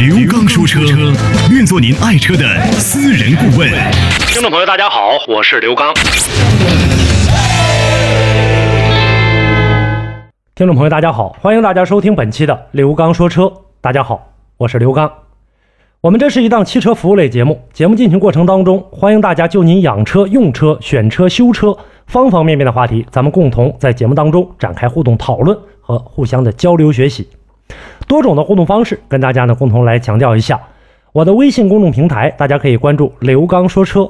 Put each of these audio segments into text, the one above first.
刘刚说车，愿做您爱车的私人顾问。听众朋友，大家好，我是刘刚。听众朋友，大家好，欢迎大家收听本期的刘刚说车。大家好，我是刘刚。我们这是一档汽车服务类节目，节目进行过程当中，欢迎大家就您养车、用车、选车、修车方方面面的话题，咱们共同在节目当中展开互动讨论和互相的交流学习。多种的互动方式，跟大家呢共同来强调一下。我的微信公众平台，大家可以关注“刘刚说车”；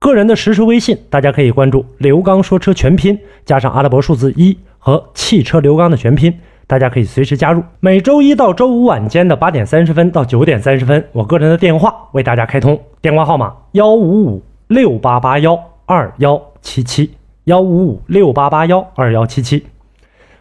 个人的实时微信，大家可以关注“刘刚说车”全拼加上阿拉伯数字一和汽车刘刚的全拼。大家可以随时加入。每周一到周五晚间的八点三十分到九点三十分，我个人的电话为大家开通，电话号码幺五五六八八幺二幺七七幺五五六八八幺二幺七七。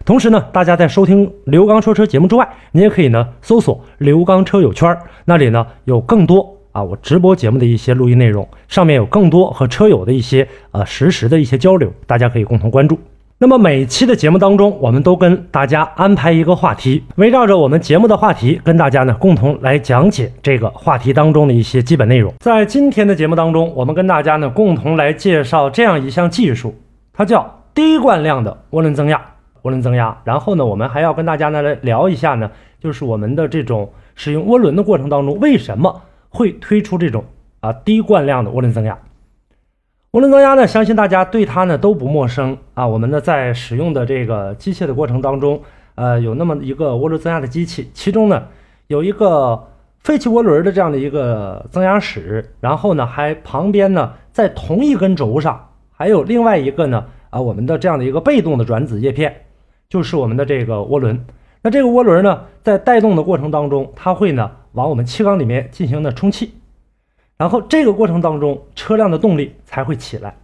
同时呢，大家在收听刘刚说车节目之外，你也可以呢搜索刘刚车友圈，那里呢有更多啊我直播节目的一些录音内容，上面有更多和车友的一些呃实时的一些交流，大家可以共同关注。那么每期的节目当中，我们都跟大家安排一个话题，围绕着我们节目的话题，跟大家呢共同来讲解这个话题当中的一些基本内容。在今天的节目当中，我们跟大家呢共同来介绍这样一项技术，它叫低惯量的涡轮增压。涡轮增压，然后呢，我们还要跟大家呢来聊一下呢，就是我们的这种使用涡轮的过程当中，为什么会推出这种啊低惯量的涡轮增压？涡轮增压呢，相信大家对它呢都不陌生啊。我们呢在使用的这个机械的过程当中，呃，有那么一个涡轮增压的机器，其中呢有一个废弃涡轮的这样的一个增压室，然后呢还旁边呢在同一根轴上还有另外一个呢啊我们的这样的一个被动的转子叶片，就是我们的这个涡轮。那这个涡轮呢在带动的过程当中，它会呢往我们气缸里面进行的充气。然后这个过程当中，车辆的动力才会起来。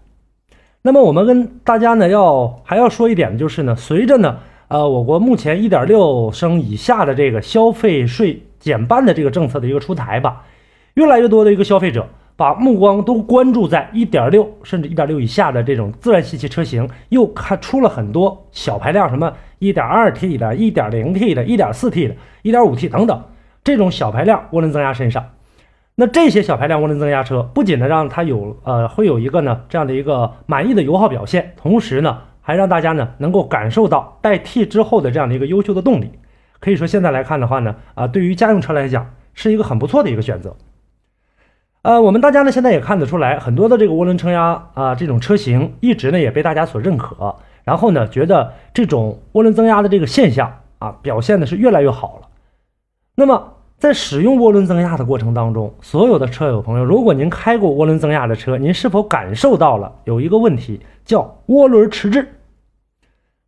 那么我们跟大家呢要还要说一点的，就是呢，随着呢，呃，我国目前一点六升以下的这个消费税减半的这个政策的一个出台吧，越来越多的一个消费者把目光都关注在一点六甚至一点六以下的这种自然吸气车型，又看出了很多小排量，什么一点二 T 的、一点零 T 的、一点四 T 的、一点五 T 等等这种小排量涡轮增压身上。那这些小排量涡轮增压车不仅呢让它有呃会有一个呢这样的一个满意的油耗表现，同时呢还让大家呢能够感受到代替之后的这样的一个优秀的动力。可以说现在来看的话呢，啊对于家用车来讲是一个很不错的一个选择。呃，我们大家呢现在也看得出来，很多的这个涡轮增压啊这种车型一直呢也被大家所认可，然后呢觉得这种涡轮增压的这个现象啊表现的是越来越好了。那么。在使用涡轮增压的过程当中，所有的车友朋友，如果您开过涡轮增压的车，您是否感受到了有一个问题叫涡轮迟滞？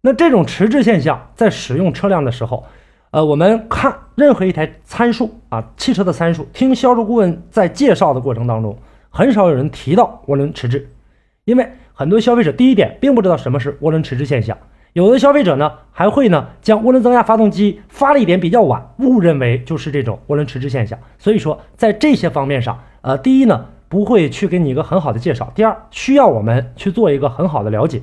那这种迟滞现象在使用车辆的时候，呃，我们看任何一台参数啊，汽车的参数，听销售顾问在介绍的过程当中，很少有人提到涡轮迟滞，因为很多消费者第一点并不知道什么是涡轮迟滞现象。有的消费者呢，还会呢将涡轮增压发动机发力点比较晚，误认为就是这种涡轮迟滞现象。所以说，在这些方面上，呃，第一呢，不会去给你一个很好的介绍；第二，需要我们去做一个很好的了解。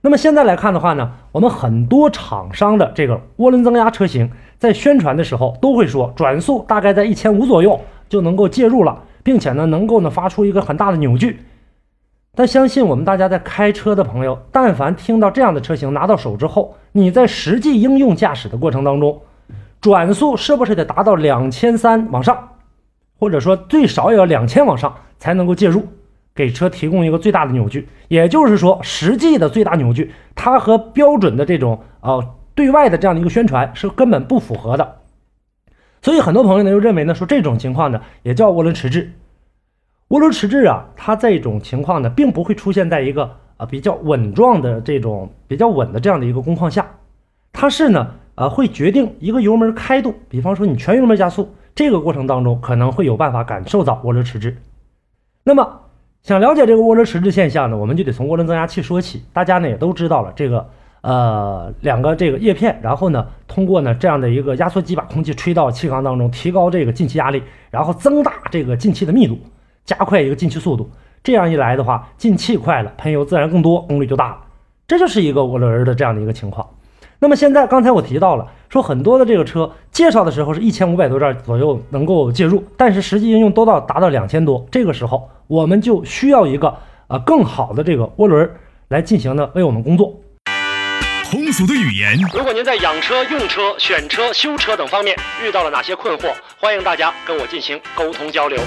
那么现在来看的话呢，我们很多厂商的这个涡轮增压车型在宣传的时候都会说，转速大概在一千五左右就能够介入了，并且呢，能够呢发出一个很大的扭矩。但相信我们大家在开车的朋友，但凡听到这样的车型拿到手之后，你在实际应用驾驶的过程当中，转速是不是得达到两千三往上，或者说最少也要两千往上才能够介入，给车提供一个最大的扭矩？也就是说，实际的最大扭矩，它和标准的这种呃对外的这样的一个宣传是根本不符合的。所以很多朋友呢就认为呢，说这种情况呢也叫涡轮迟滞。涡轮迟滞啊，它这种情况呢，并不会出现在一个啊比较稳状的这种比较稳的这样的一个工况下，它是呢呃会决定一个油门开度，比方说你全油门加速，这个过程当中可能会有办法感受到涡轮迟滞。那么想了解这个涡轮迟滞现象呢，我们就得从涡轮增压器说起。大家呢也都知道了，这个呃两个这个叶片，然后呢通过呢这样的一个压缩机把空气吹到气缸当中，提高这个进气压力，然后增大这个进气的密度，加快一个进气速度。这样一来的话，进气快了，喷油自然更多，功率就大了。这就是一个涡轮的这样的一个情况。那么现在刚才我提到了，说很多的这个车介绍的时候是一千五百多转左右能够介入，但是实际应用都到达到两千多，这个时候我们就需要一个呃更好的这个涡轮来进行呢为我们工作。通俗的语言，如果您在养车、用车、选车、修车等方面遇到了哪些困惑，欢迎大家跟我进行沟通交流。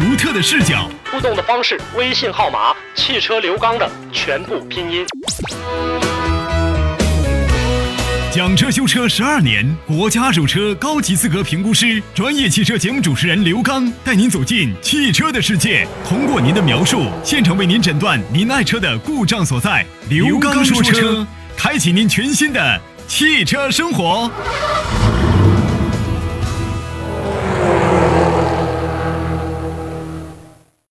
独特的视角，互动的方式：微信号码“汽车刘刚”的全部拼音。讲车修车十二年，国家二手车高级资格评估师，专业汽车节目主持人刘刚带您走进汽车的世界，通过您的描述，现场为您诊断您爱车的故障所在。刘刚说车，开启您全新的汽车生活。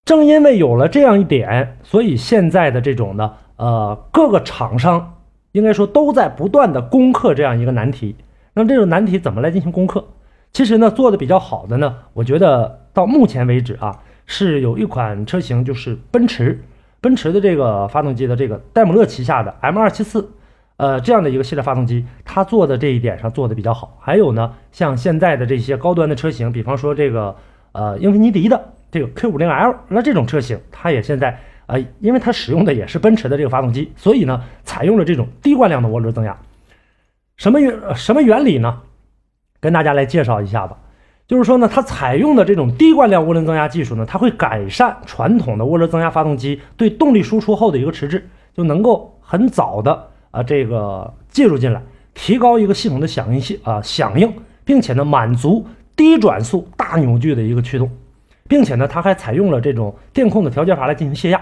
正因为有了这样一点，所以现在的这种呢，呃，各个厂商应该说都在不断的攻克这样一个难题。那么这种难题怎么来进行攻克？其实呢，做的比较好的呢，我觉得到目前为止啊，是有一款车型，就是奔驰，奔驰的这个发动机的这个戴姆勒旗下的 M 二七四，呃，这样的一个系列发动机，它做的这一点上做的比较好。还有呢，像现在的这些高端的车型，比方说这个呃英菲尼迪的。这个 Q 五零 L，那这种车型，它也现在啊，因为它使用的也是奔驰的这个发动机，所以呢，采用了这种低惯量的涡轮增压。什么原什么原理呢？跟大家来介绍一下吧。就是说呢，它采用的这种低惯量涡轮增压技术呢，它会改善传统的涡轮增压发动机对动力输出后的一个迟滞，就能够很早的啊这个介入进来，提高一个系统的响应性啊响应，并且呢满足低转速大扭矩的一个驱动。并且呢，它还采用了这种电控的调节阀来进行泄压。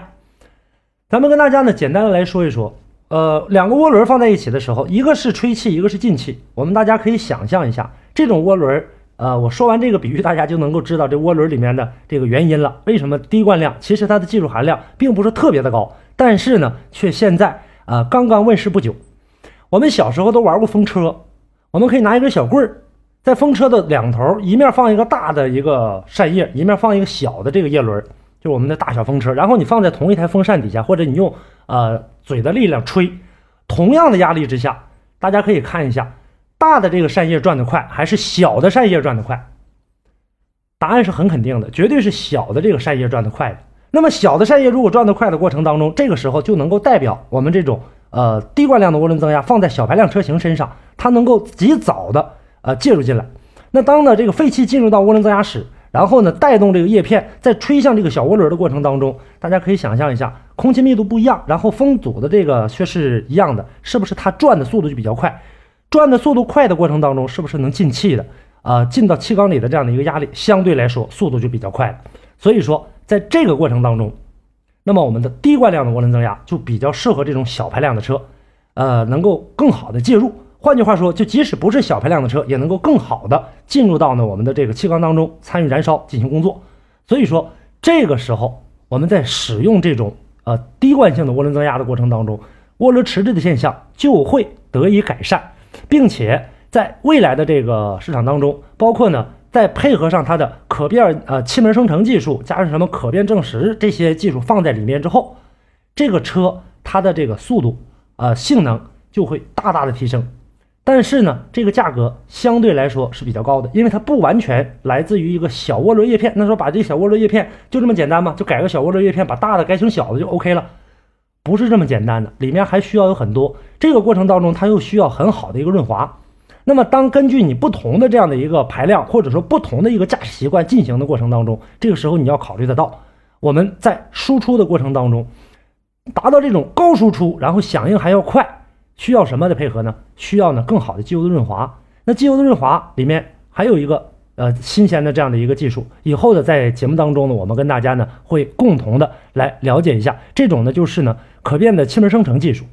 咱们跟大家呢简单的来说一说，呃，两个涡轮放在一起的时候，一个是吹气，一个是进气。我们大家可以想象一下，这种涡轮，呃，我说完这个比喻，大家就能够知道这涡轮里面的这个原因了。为什么低惯量？其实它的技术含量并不是特别的高，但是呢，却现在啊刚刚问世不久。我们小时候都玩过风车，我们可以拿一根小棍儿。在风车的两头，一面放一个大的一个扇叶，一面放一个小的这个叶轮，就我们的大小风车。然后你放在同一台风扇底下，或者你用呃嘴的力量吹，同样的压力之下，大家可以看一下，大的这个扇叶转得快，还是小的扇叶转得快？答案是很肯定的，绝对是小的这个扇叶转得快的。那么小的扇叶如果转得快的过程当中，这个时候就能够代表我们这种呃低惯量的涡轮增压放在小排量车型身上，它能够及早的。呃，介入进来，那当呢这个废气进入到涡轮增压室，然后呢带动这个叶片在吹向这个小涡轮的过程当中，大家可以想象一下，空气密度不一样，然后风阻的这个却是一样的，是不是它转的速度就比较快？转的速度快的过程当中，是不是能进气的？啊，进到气缸里的这样的一个压力相对来说速度就比较快。所以说在这个过程当中，那么我们的低惯量的涡轮增压就比较适合这种小排量的车，呃，能够更好的介入。换句话说，就即使不是小排量的车，也能够更好的进入到呢我们的这个气缸当中参与燃烧进行工作。所以说，这个时候我们在使用这种呃低惯性的涡轮增压的过程当中，涡轮迟滞的现象就会得以改善，并且在未来的这个市场当中，包括呢再配合上它的可变呃气门生成技术，加上什么可变正时这些技术放在里面之后，这个车它的这个速度呃性能就会大大的提升。但是呢，这个价格相对来说是比较高的，因为它不完全来自于一个小涡轮叶片。那说把这小涡轮叶片就这么简单吗？就改个小涡轮叶片，把大的改成小的就 OK 了？不是这么简单的，里面还需要有很多。这个过程当中，它又需要很好的一个润滑。那么，当根据你不同的这样的一个排量，或者说不同的一个驾驶习惯进行的过程当中，这个时候你要考虑得到，我们在输出的过程当中，达到这种高输出，然后响应还要快。需要什么的配合呢？需要呢更好的机油的润滑。那机油的润滑里面还有一个呃新鲜的这样的一个技术。以后的在节目当中呢，我们跟大家呢会共同的来了解一下这种呢就是呢可变的气门生成技术。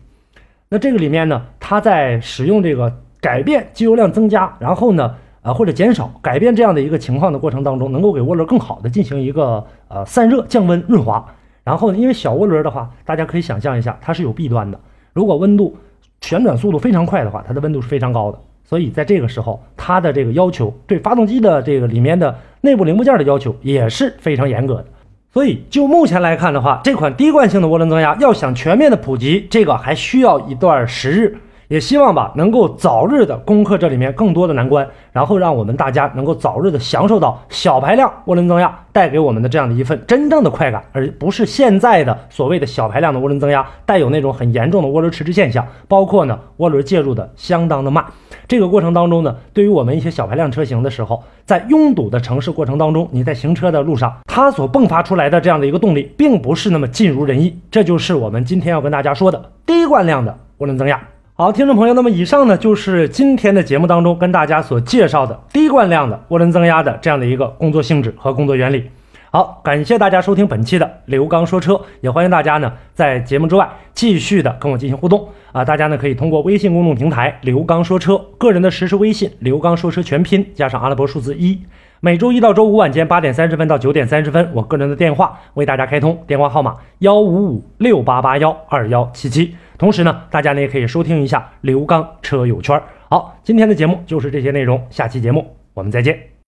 那这个里面呢，它在使用这个改变机油量增加，然后呢呃或者减少改变这样的一个情况的过程当中，能够给涡轮更好的进行一个呃散热、降温、润滑。然后呢，因为小涡轮的话，大家可以想象一下，它是有弊端的。如果温度旋转速度非常快的话，它的温度是非常高的。所以在这个时候，它的这个要求对发动机的这个里面的内部零部件的要求也是非常严格的。所以就目前来看的话，这款低惯性的涡轮增压要想全面的普及，这个还需要一段时日。也希望吧，能够早日的攻克这里面更多的难关，然后让我们大家能够早日的享受到小排量涡轮增压带给我们的这样的一份真正的快感，而不是现在的所谓的小排量的涡轮增压带有那种很严重的涡轮迟滞现象，包括呢涡轮介入的相当的慢。这个过程当中呢，对于我们一些小排量车型的时候，在拥堵的城市过程当中，你在行车的路上，它所迸发出来的这样的一个动力，并不是那么尽如人意。这就是我们今天要跟大家说的低惯量的涡轮增压。好，听众朋友，那么以上呢就是今天的节目当中跟大家所介绍的低惯量的涡轮增压的这样的一个工作性质和工作原理。好，感谢大家收听本期的刘刚说车，也欢迎大家呢在节目之外继续的跟我进行互动啊！大家呢可以通过微信公众平台刘刚说车，个人的实时微信刘刚说车全拼加上阿拉伯数字一。每周一到周五晚间八点三十分到九点三十分，我个人的电话为大家开通，电话号码幺五五六八八幺二幺七七。同时呢，大家呢也可以收听一下刘刚车友圈。好，今天的节目就是这些内容，下期节目我们再见。